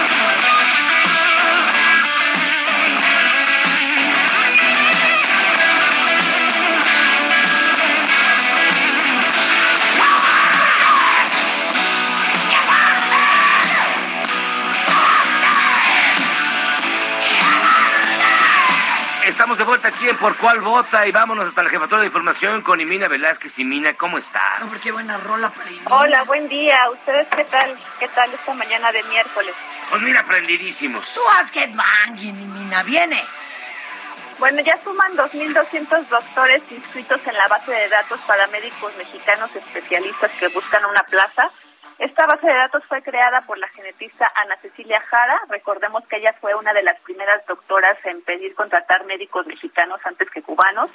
Estamos de vuelta aquí en Por Cuál Vota y vámonos hasta la jefatura de información con Imina Velázquez. Imina, ¿cómo estás? Hombre, qué buena rola para ir. Hola, buen día. ¿Ustedes qué tal? ¿Qué tal esta mañana de miércoles? Pues mira, aprendidísimos. Tú haz headbanging, Mina, viene. Bueno, ya suman 2.200 doctores inscritos en la base de datos para médicos mexicanos especialistas que buscan una plaza. Esta base de datos fue creada por la genetista Ana Cecilia Jara. Recordemos que ella fue una de las primeras doctoras en pedir contratar médicos mexicanos antes que cubanos.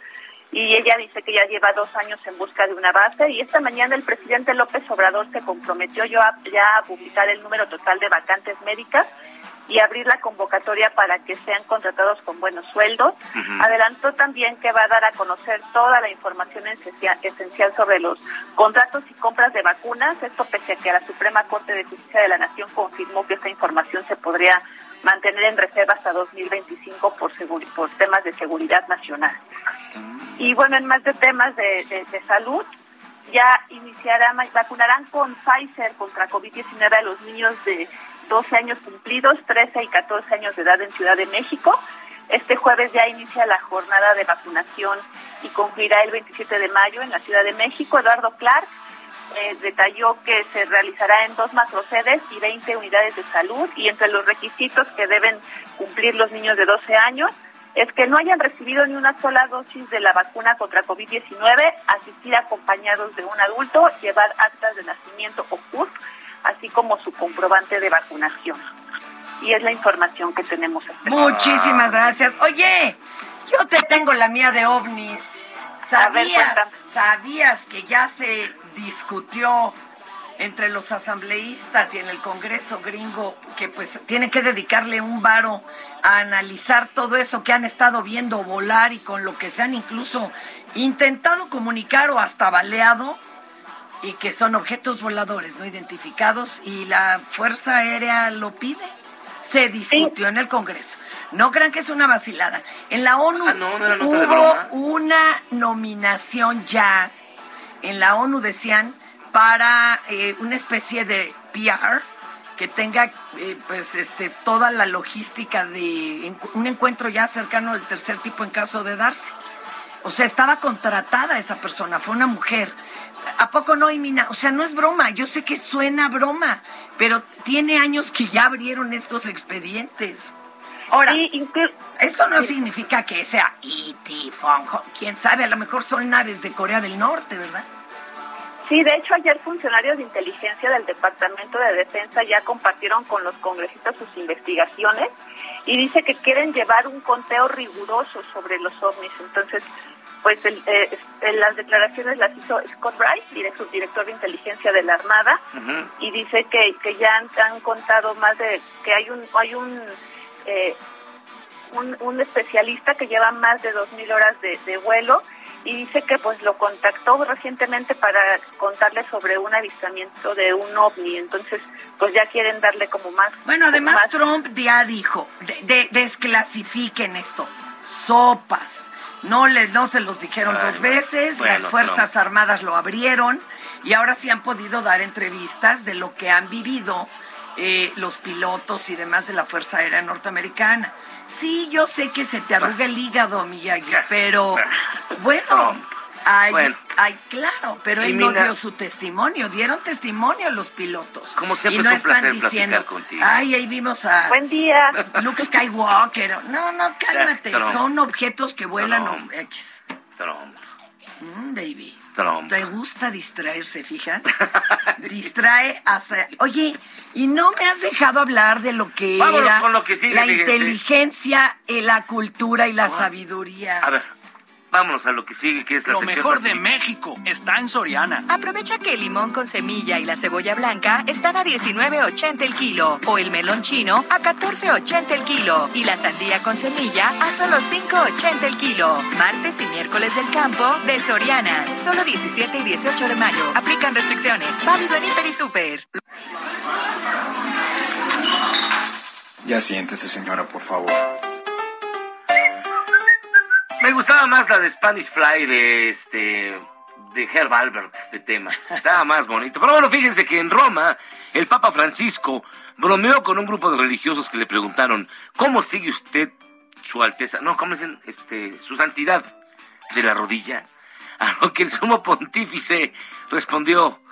Y ella dice que ya lleva dos años en busca de una base. Y esta mañana el presidente López Obrador se comprometió ya a publicar el número total de vacantes médicas y abrir la convocatoria para que sean contratados con buenos sueldos. Adelantó también que va a dar a conocer toda la información esencia- esencial sobre los contratos y compras de vacunas. Esto pese a que la Suprema Corte de Justicia de la Nación confirmó que esta información se podría mantener en reserva hasta 2025 por, por temas de seguridad nacional. Y bueno, en más de temas de, de- de salud, ya iniciarán, vacunarán con Pfizer contra COVID-19 a los niños de 12 años cumplidos, 13 y 14 años de edad en Ciudad de México. Este jueves ya inicia la jornada de vacunación y concluirá el 27 de mayo en la Ciudad de México. Eduardo Clark eh, detalló que se realizará en dos macrosedes y 20 unidades de salud y entre los requisitos que deben cumplir los niños de 12 años es que no hayan recibido ni una sola dosis de la vacuna contra COVID-19, asistir acompañados de un adulto, llevar actas de nacimiento o CURP, así como su comprobante de vacunación. Y es la información que tenemos. hasta ahora. Muchísimas gracias. Oye, yo te tengo la mía de ovnis. Ver, ¿Sabías. ¿Sabías que ya se discutió entre los asambleístas y en el Congreso gringo que pues tienen que dedicarle un varo a analizar todo eso que han estado viendo volar y con lo que se han incluso intentado comunicar o hasta baleado? Y que son objetos voladores no identificados y la Fuerza Aérea lo pide. Se discutió en el Congreso. No crean que es una vacilada. En la ONU Ah, no, no hubo una nominación ya, en la ONU decían, para eh, una especie de PR que tenga eh, pues este toda la logística de un encuentro ya cercano del tercer tipo en caso de darse. O sea, estaba contratada esa persona, fue una mujer. ¿A poco no, Imina? O sea, no es broma, yo sé que suena broma, pero tiene años que ya abrieron estos expedientes. Ahora, esto no significa que sea E.T., Fong Hong, quién sabe, a lo mejor son naves de Corea del Norte, ¿verdad? Sí, de hecho ayer funcionarios de inteligencia del Departamento de Defensa ya compartieron con los congresistas sus investigaciones y dice que quieren llevar un conteo riguroso sobre los ovnis. Entonces, pues el- eh, las declaraciones las hizo Scott Bright, dire- subdirector de inteligencia de la Armada, y dice que, que ya han, han contado más de que hay un hay un eh, un, un especialista que lleva más de 2.000 horas de, de vuelo y dice que pues lo contactó recientemente para contarle sobre un avistamiento de un ovni entonces pues ya quieren darle como más Bueno, además más- Trump ya dijo, de, de- desclasifiquen esto, sopas. No, le, no se los dijeron Ay, dos bueno. veces, Bueno, las Fuerzas Trump. Armadas lo abrieron y ahora sí han podido dar entrevistas de lo que han vivido eh, los pilotos y demás de la Fuerza Aérea Norteamericana. Sí, yo sé que se te arruga el hígado, Miyagi, pero bueno, hay, Bueno. Hay- claro, pero Y él no dio su testimonio, dieron testimonio los pilotos. Como siempre y no es un placer están platicar diciendo, contigo. ay, ahí vimos a Buen día. Luke Skywalker. No, no, cálmate, son objetos que vuelan Trump. o X. Trump, Mm, baby. Trump. ¿Te gusta distraerse, fija? Distrae hasta... Oye, y no me has dejado hablar de lo que Vámonos era con lo que sigue, la fíjense. inteligencia, eh, la cultura y la sabiduría. A ver, vámonos a lo que sigue, que es la Lo sección mejor de. México está en Soriana. Aprovecha que el limón con semilla y la cebolla blanca están a 19.80 el kilo o el melón chino a 14.80 el kilo y la sandía con semilla a solo 5.80 el kilo. Martes y miércoles del campo de Soriana. Solo 17 y 18 de mayo. Aplican restricciones. Válido en Hiper y Super. Ya siéntese, señora, por favor. Me gustaba más la de Spanish Fly de este de Herb Albert de tema. Estaba más bonito. Pero bueno, fíjense que en Roma el Papa Francisco bromeó con un grupo de religiosos que le preguntaron ¿Cómo sigue usted su alteza? No, ¿cómo dicen? Este, su santidad de la rodilla. A lo que el sumo pontífice respondió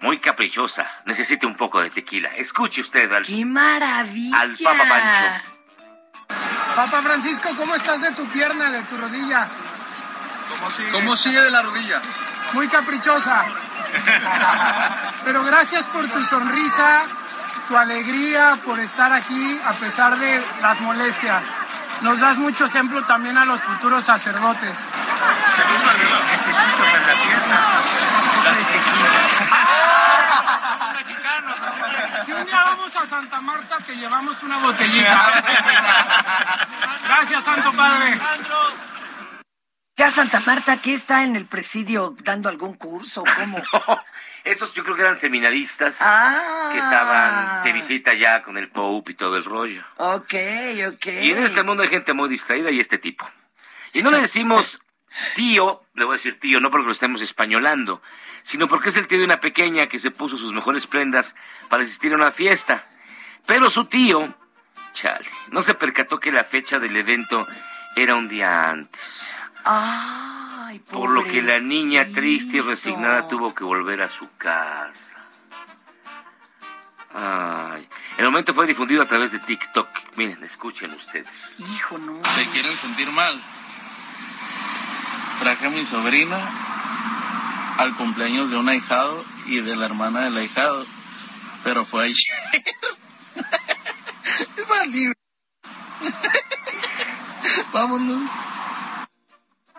muy caprichosa. Necesite un poco de tequila. Escuche usted al, ¡Qué maravilla! al Papa Pancho. Papa Francisco, ¿cómo estás de tu pierna, de tu rodilla? ¿Cómo sigue de la rodilla? Muy caprichosa. Pero gracias por tu sonrisa, tu alegría, por estar aquí a pesar de las molestias. Nos das mucho ejemplo también a los futuros sacerdotes. Si un día vamos a Santa Marta, te llevamos una botellita. Gracias, Santo Padre. ¿Qué a Santa Marta? ¿Qué está en el presidio dando algún curso? ¿Cómo? Esos yo creo que eran seminaristas Ah. que estaban de visita ya con el Pope y todo el rollo. Ok, ok. Y en este mundo hay gente muy distraída y este tipo. Y no le decimos tío, le voy a decir tío, no porque lo estemos españolando, sino porque es el tío de una pequeña que se puso sus mejores prendas para asistir a una fiesta. Pero su tío, chale, no se percató que la fecha del evento era un día antes. Ay, Por lo que la niña triste y resignada tuvo que volver a su casa. Ay, el momento fue difundido a través de TikTok. Miren, escuchen ustedes. Hijo, no. Se quieren sentir mal. Traje a mi sobrina al cumpleaños de un ahijado y de la hermana del ahijado, pero fue ayer. Valió. Vámonos.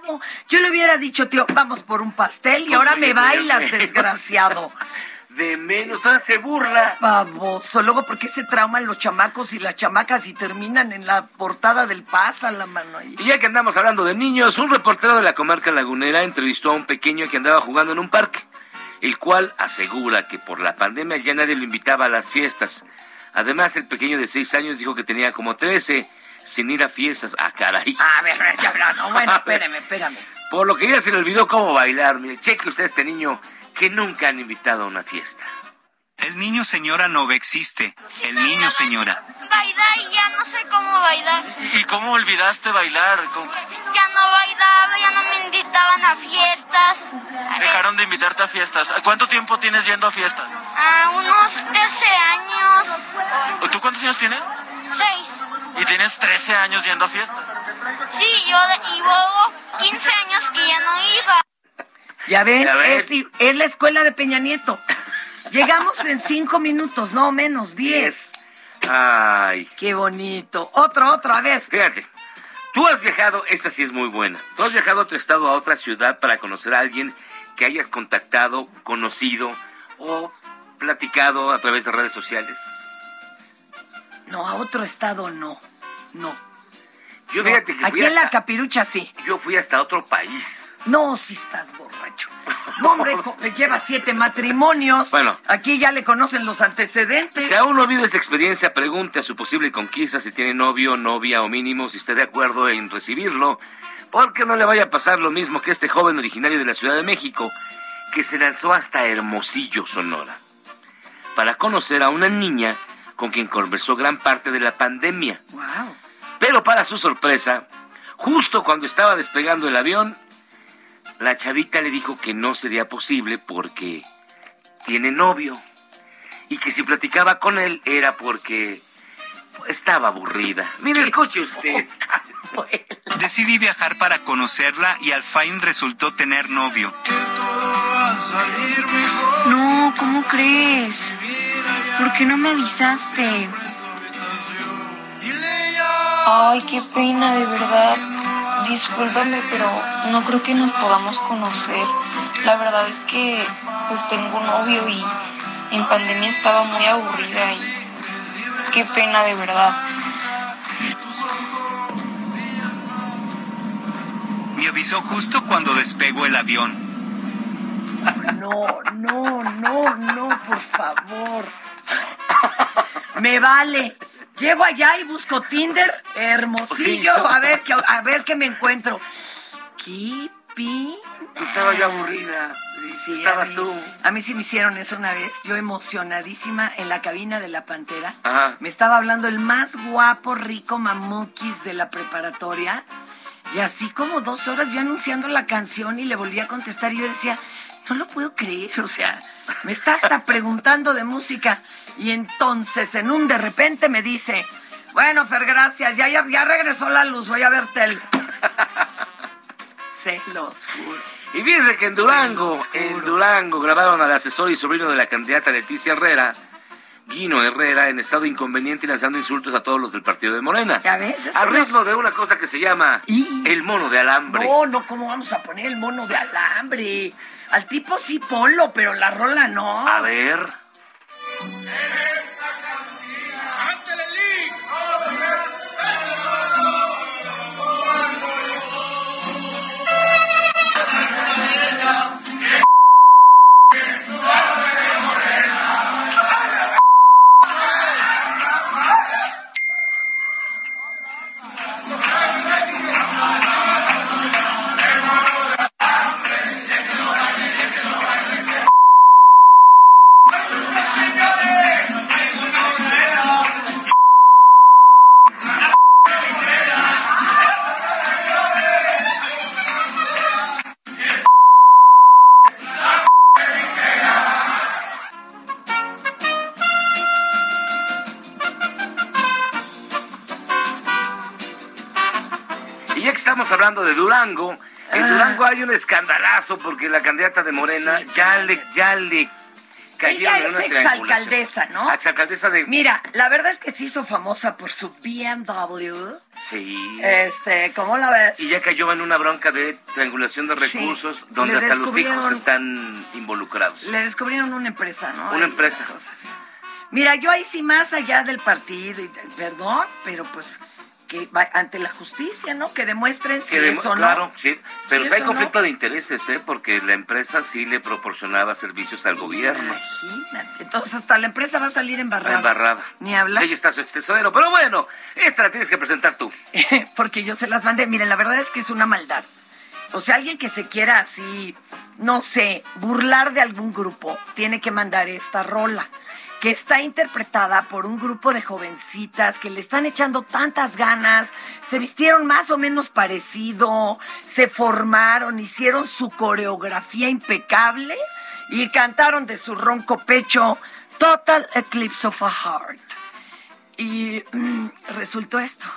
No, Yo le hubiera dicho, tío, vamos por un pastel y ahora me bailas, desgraciado. De menos, toda se burla. Baboso. Luego, ¿por qué se trauman los chamacos y las chamacas y terminan en la portada del Pasa la mano ahí? Y ya que andamos hablando de niños, un reportero de la comarca lagunera entrevistó a un pequeño que andaba jugando en un parque, el cual asegura que por la pandemia ya nadie lo invitaba a las fiestas. Además, el pequeño de 6 años dijo que tenía como 13 sin ir a fiestas. Ah, caray. A ver, ya, no, bueno, espérame, espérame. Por lo que ya se le olvidó cómo bailar. Mire, cheque usted a este niño que nunca han invitado a una fiesta. El niño señora no existe. El niño señora. Bailar y ya no sé cómo bailar. ¿Y cómo olvidaste bailar? ¿Cómo- Ya no bailaba, ya no me invitaban a fiestas. Dejaron de invitarte a fiestas. ¿Cuánto tiempo tienes yendo a fiestas? A unos 13 años. ¿Tú cuántos años tienes? 6. Y tienes 13 años yendo a fiestas. Sí, yo luego 15 años que ya no iba. Ya ven, Ya ven. Es, es la escuela de Peña Nieto. Llegamos en cinco minutos, no menos, diez. Ay. Qué bonito. Otro, otro, a ver. Fíjate, tú has viajado, esta sí es muy buena. Tú has viajado a tu estado, a otra ciudad para conocer a alguien que hayas contactado, conocido o platicado a través de redes sociales. No, a otro estado no. No. Yo No, fíjate que Aquí fui en hasta, la capirucha sí. yo fui hasta otro país. No, si estás borracho. No, hombre, lleva siete matrimonios. Bueno. Aquí ya le conocen los antecedentes. Si aún no vive esta experiencia, pregunte a su posible conquista si tiene novio, novia o mínimo, si esté de acuerdo en recibirlo, porque no le vaya a pasar lo mismo que este joven originario de la Ciudad de México, que se lanzó hasta Hermosillo, Sonora, para conocer a una niña con quien conversó gran parte de la pandemia. Wow. Pero para su sorpresa, justo cuando estaba despegando el avión, la chavita le dijo que no sería posible porque tiene novio y que si platicaba con él era porque estaba aburrida. Mire, escuche usted. Decidí viajar para conocerla y al fin resultó tener novio. No, ¿cómo crees? ¿Por qué no me avisaste? Ay, qué pena, de verdad. Discúlpame, pero no creo que nos podamos conocer. La verdad es que pues tengo novio y en pandemia estaba muy aburrida y qué pena, de verdad. Me avisó justo cuando despegó el avión. No, no, no, no, por favor. Me vale. Llego allá y busco Tinder, hermosillo, a ver qué, a ver qué me encuentro. ¿Qué pin? Estaba yo aburrida. Sí, Estabas a mí- tú. A mí sí me hicieron eso una vez. Yo emocionadísima en la cabina de la Pantera. Ajá. Me estaba hablando el más guapo, rico mamukis de la preparatoria. Y así como dos horas yo anunciando la canción y le volví a contestar y yo decía, no lo puedo creer, o sea, me está hasta preguntando de música. Y entonces en un de repente me dice, bueno, Fer, gracias, ya, ya, ya regresó la luz, voy a ver tele. Se los juro. Y fíjense que en Durango, en Durango grabaron al asesor y sobrino de la candidata Leticia Herrera, Guino Herrera, en estado inconveniente y lanzando insultos a todos los del partido de Morena. Ya ves, es Al ritmo de una cosa que se llama el mono de alambre. No, no, ¿cómo vamos a poner el mono de alambre? Al tipo sí ponlo, pero la rola no. A ver. Hablando de Durango, en Ah. Durango hay un escandalazo porque la candidata de Morena Sí, ya le, ya le cayeron Ella es una exalcaldesa, ¿no? Exalcaldesa de... Mira, la verdad es que se hizo famosa por su BMW. Sí. Este, ¿cómo la ves? Y ya cayó en una bronca de triangulación de Sí. recursos donde Le hasta los hijos están involucrados. Le descubrieron una empresa, ¿no? Una Ahí, empresa. fea. Mira, yo ahí sí más allá del partido, y, perdón, pero pues que ante la justicia, ¿no? Que demuestren si demo- eso no. claro, sí. Pero Sí, sí hay conflicto no. de intereses, ¿eh? Porque la empresa sí le proporcionaba servicios al gobierno. Imagínate. Entonces hasta la empresa va a salir embarrada. Embarrada. Ni hablar. Ahí está su ex tesorero. Pero bueno, esta la tienes que presentar tú. Porque yo se las mandé. Miren, la verdad es que es una maldad. O sea, alguien que se quiera así, no sé, burlar de algún grupo, tiene que mandar esta rola que está interpretada por un grupo de jovencitas que le están echando tantas ganas, se vistieron más o menos parecido, se formaron, hicieron su coreografía impecable y cantaron de su ronco pecho Total Eclipse of a Heart. Y mm, resultó esto.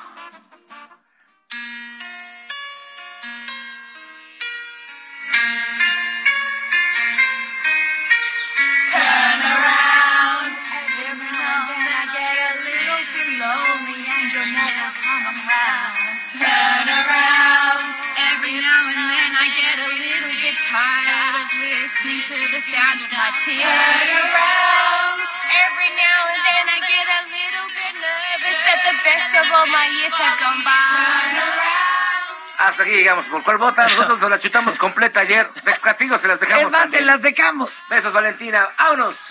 Listening to the sound of my tears. Turn around. Every now and then I get a little bit nervous that the best of all my years have gone by. Turn around. Hasta aquí llegamos. ¿Por cuál bota? Nosotros nos la chutamos completa ayer. De castigo se las dejamos Es más, también. se las dejamos. Besos, Valentina. ¡Vámonos!